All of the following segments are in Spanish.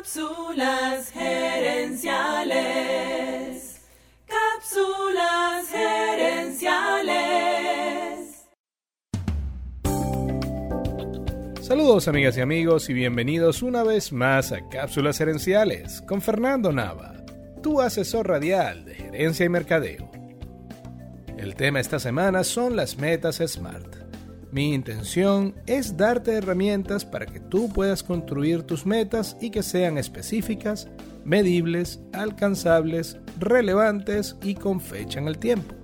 Cápsulas gerenciales. Cápsulas gerenciales. Saludos amigas y amigos y bienvenidos una vez más a Cápsulas gerenciales con Fernando Nava, tu asesor radial de gerencia y mercadeo. El tema esta semana son las metas SMART. Mi intención es darte herramientas para que tú puedas construir tus metas y que sean específicas, medibles, alcanzables, relevantes y con fecha en el tiempo.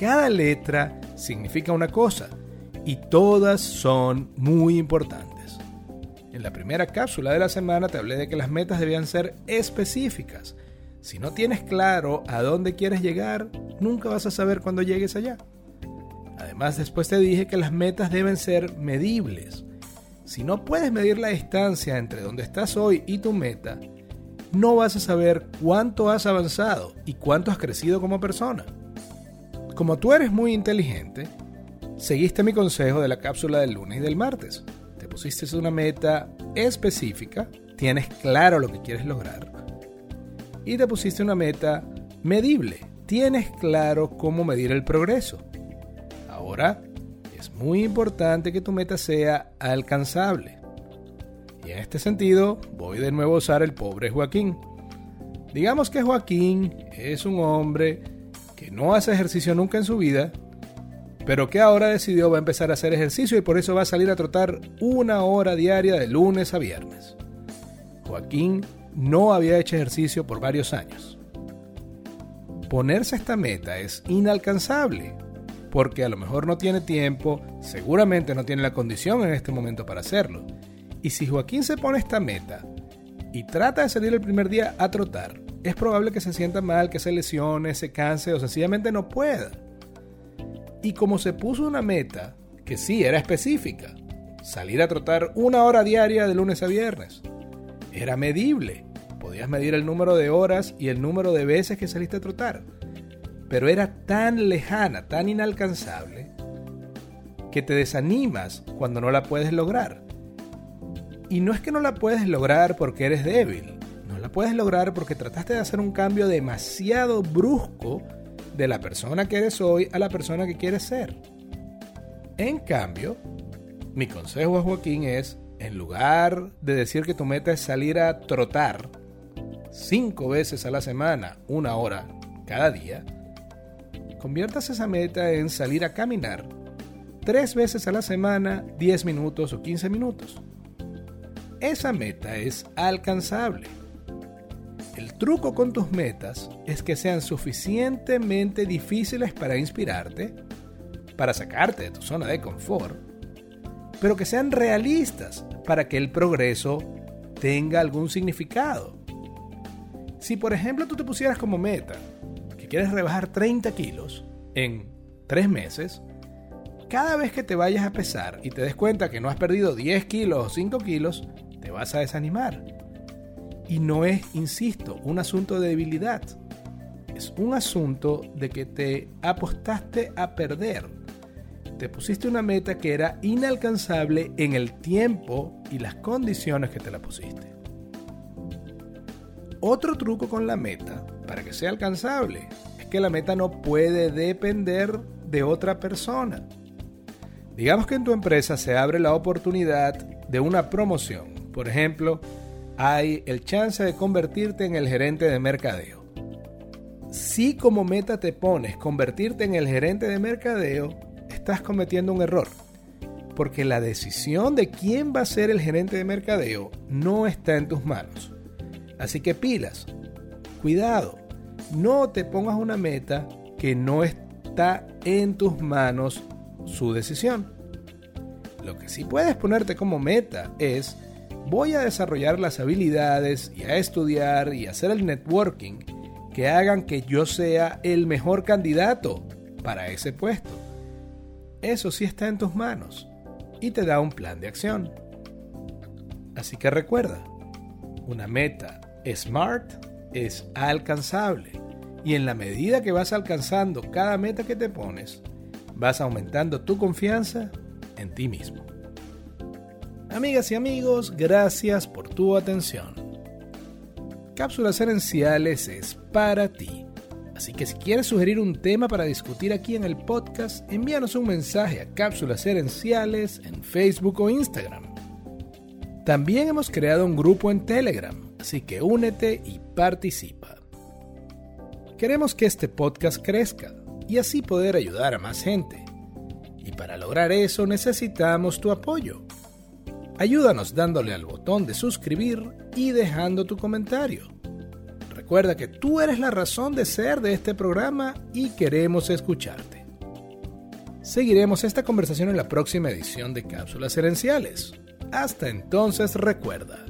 Cada letra significa una cosa y todas son muy importantes. En la primera cápsula de la semana te hablé de que las metas debían ser específicas. Si no tienes claro a dónde quieres llegar, nunca vas a saber cuándo llegues allá. Además, después te dije que las metas deben ser medibles. Si no puedes medir la distancia entre donde estás hoy y tu meta, no vas a saber cuánto has avanzado y cuánto has crecido como persona. Como tú eres muy inteligente, seguiste mi consejo de la cápsula del lunes y del martes. Te pusiste una meta específica, tienes claro lo que quieres lograr y te pusiste una meta medible, tienes claro cómo medir el progreso. Ahora, es muy importante que tu meta sea alcanzable. Y en este sentido, voy de nuevo a usar el pobre Joaquín. Digamos que Joaquín es un hombre que no hace ejercicio nunca en su vida, pero que ahora decidió va a empezar a hacer ejercicio y por eso va a salir a trotar una hora diaria de lunes a viernes. Joaquín no había hecho ejercicio por varios años. Ponerse esta meta es inalcanzable porque a lo mejor no tiene tiempo, seguramente no tiene la condición en este momento para hacerlo. Y si Joaquín se pone esta meta y trata de salir el primer día a trotar, es probable que se sienta mal, que se lesione, se canse o sencillamente no pueda. Y como se puso una meta que sí era específica, salir a trotar una hora diaria de lunes a viernes, era medible. Podías medir el número de horas y el número de veces que saliste a trotar pero era tan lejana, tan inalcanzable, que te desanimas cuando no la puedes lograr. Y no es que no la puedes lograr porque eres débil, no la puedes lograr porque trataste de hacer un cambio demasiado brusco de la persona que eres hoy a la persona que quieres ser. En cambio, mi consejo a Joaquín es, en lugar de decir que tu meta es salir a trotar cinco veces a la semana, una hora cada día, conviertas esa meta en salir a caminar tres veces a la semana, 10 minutos o 15 minutos. Esa meta es alcanzable. El truco con tus metas es que sean suficientemente difíciles para inspirarte, para sacarte de tu zona de confort, pero que sean realistas para que el progreso tenga algún significado. Si por ejemplo tú te pusieras como meta quieres rebajar 30 kilos en 3 meses, cada vez que te vayas a pesar y te des cuenta que no has perdido 10 kilos o 5 kilos, te vas a desanimar. Y no es, insisto, un asunto de debilidad. Es un asunto de que te apostaste a perder. Te pusiste una meta que era inalcanzable en el tiempo y las condiciones que te la pusiste. Otro truco con la meta, para que sea alcanzable, es que la meta no puede depender de otra persona. Digamos que en tu empresa se abre la oportunidad de una promoción. Por ejemplo, hay el chance de convertirte en el gerente de mercadeo. Si como meta te pones convertirte en el gerente de mercadeo, estás cometiendo un error. Porque la decisión de quién va a ser el gerente de mercadeo no está en tus manos. Así que pilas, cuidado, no te pongas una meta que no está en tus manos su decisión. Lo que sí puedes ponerte como meta es voy a desarrollar las habilidades y a estudiar y hacer el networking que hagan que yo sea el mejor candidato para ese puesto. Eso sí está en tus manos y te da un plan de acción. Así que recuerda, una meta Smart es alcanzable y en la medida que vas alcanzando cada meta que te pones, vas aumentando tu confianza en ti mismo. Amigas y amigos, gracias por tu atención. Cápsulas Herenciales es para ti. Así que si quieres sugerir un tema para discutir aquí en el podcast, envíanos un mensaje a Cápsulas Herenciales en Facebook o Instagram. También hemos creado un grupo en Telegram, así que únete y participa. Queremos que este podcast crezca y así poder ayudar a más gente. Y para lograr eso necesitamos tu apoyo. Ayúdanos dándole al botón de suscribir y dejando tu comentario. Recuerda que tú eres la razón de ser de este programa y queremos escucharte. Seguiremos esta conversación en la próxima edición de Cápsulas Herenciales. Hasta entonces recuerda,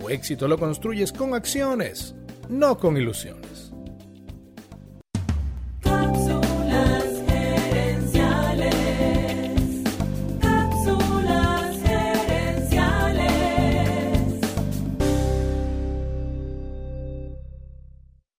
tu éxito lo construyes con acciones, no con ilusiones.